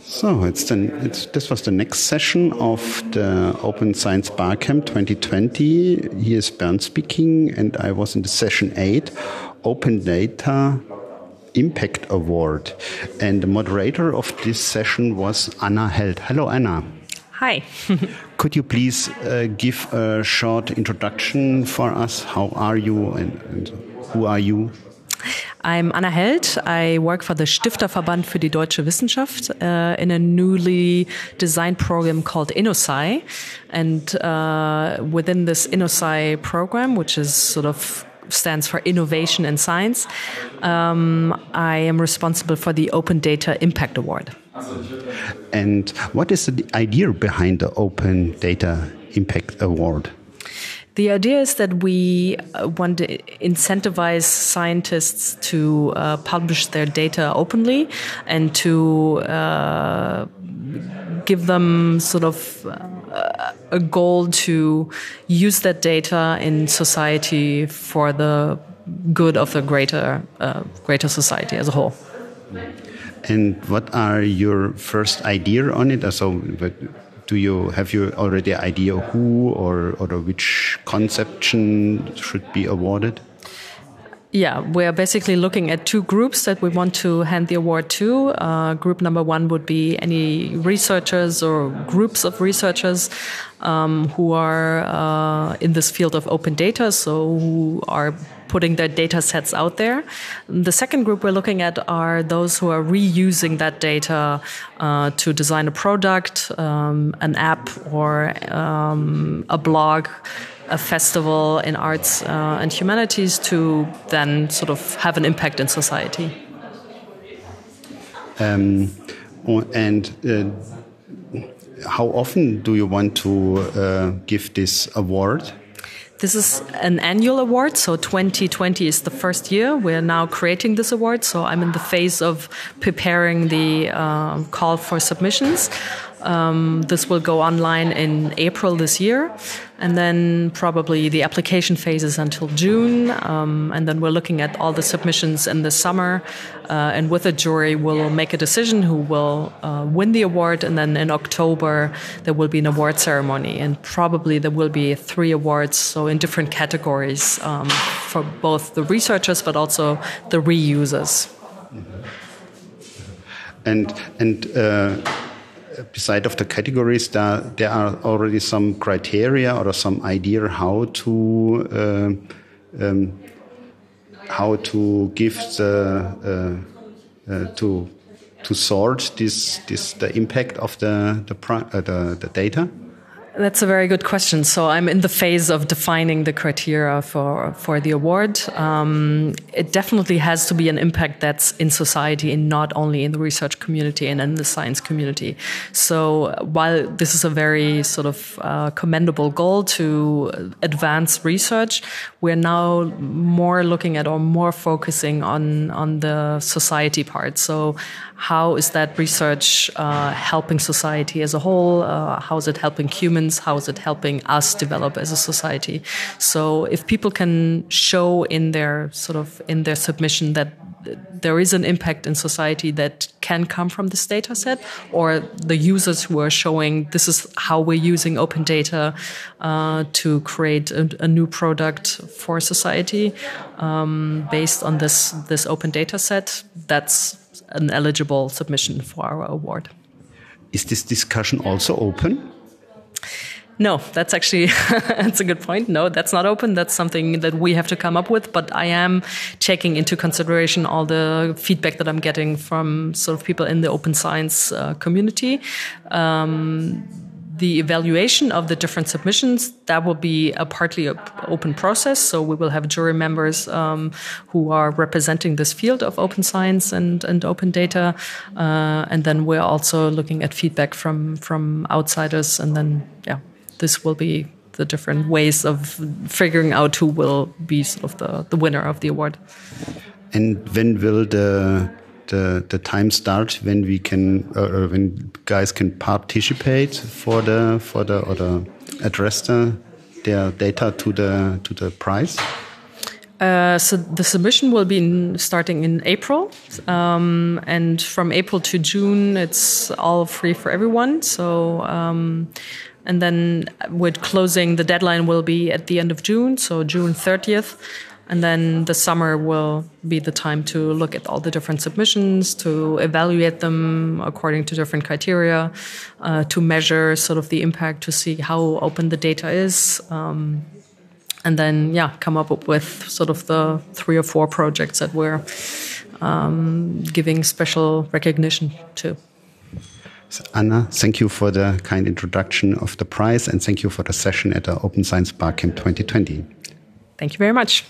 So it's the, it's, this was the next session of the Open Science Barcamp 2020. Here is Bernd speaking, and I was in the session eight, Open Data Impact Award. And the moderator of this session was Anna Held. Hello, Anna. Hi. Could you please uh, give a short introduction for us? How are you and, and who are you? I'm Anna Held. I work for the Stifterverband für die deutsche Wissenschaft uh, in a newly designed program called InnoSci. And uh, within this InnoSci program, which is sort of stands for Innovation in Science, um, I am responsible for the Open Data Impact Award. And what is the idea behind the Open Data Impact Award? The idea is that we uh, want to incentivize scientists to uh, publish their data openly and to uh, give them sort of uh, a goal to use that data in society for the good of the greater uh, greater society as a whole. And what are your first idea on it? So, do you have you already idea who or or which conception should be awarded? Yeah, we're basically looking at two groups that we want to hand the award to. Uh, group number one would be any researchers or groups of researchers um, who are uh, in this field of open data, so who are putting their data sets out there. The second group we're looking at are those who are reusing that data uh, to design a product, um, an app, or um, a blog a festival in arts uh, and humanities to then sort of have an impact in society. Um, and uh, how often do you want to uh, give this award? This is an annual award, so 2020 is the first year. We're now creating this award, so I'm in the phase of preparing the uh, call for submissions. Um, this will go online in April this year, and then probably the application phase is until June. Um, and then we're looking at all the submissions in the summer, uh, and with a jury, we'll make a decision who will uh, win the award. And then in October, there will be an award ceremony, and probably there will be three awards, so in different categories um, for both the researchers but also the reusers. And and. Uh beside of the categories, there, there are already some criteria or some idea how to uh, um, how to give the uh, uh, to to sort this this the impact of the the, uh, the, the data. That's a very good question. So I'm in the phase of defining the criteria for for the award. Um, it definitely has to be an impact that's in society and not only in the research community and in the science community. So while this is a very sort of uh, commendable goal to advance research, we're now more looking at or more focusing on on the society part. So how is that research uh, helping society as a whole? Uh, how is it helping humans? How is it helping us develop as a society? So if people can show in their sort of in their submission that there is an impact in society that can come from this data set, or the users who are showing this is how we're using open data uh, to create a, a, new product for society um, based on this this open data set. That's an eligible submission for our award. Is this discussion also open? No, that's actually that's a good point. No, that's not open. That's something that we have to come up with. But I am taking into consideration all the feedback that I'm getting from sort of people in the open science uh, community. Um, the evaluation of the different submissions that will be a partly open process. So we will have jury members um, who are representing this field of open science and, and open data. Uh, and then we're also looking at feedback from from outsiders. And then yeah this will be the different ways of figuring out who will be sort of the, the winner of the award. And when will the the the time start when we can uh, when guys can participate for the for the or the address the, their data to the to the prize? Uh, so the submission will be in, starting in April, um, and from April to June, it's all free for everyone. So, um, and then with closing, the deadline will be at the end of June, so June 30th. And then the summer will be the time to look at all the different submissions, to evaluate them according to different criteria, uh, to measure sort of the impact, to see how open the data is. Um, and then, yeah, come up with sort of the three or four projects that we're um, giving special recognition to. So Anna, thank you for the kind introduction of the prize and thank you for the session at the Open Science Barcamp 2020. Thank you very much.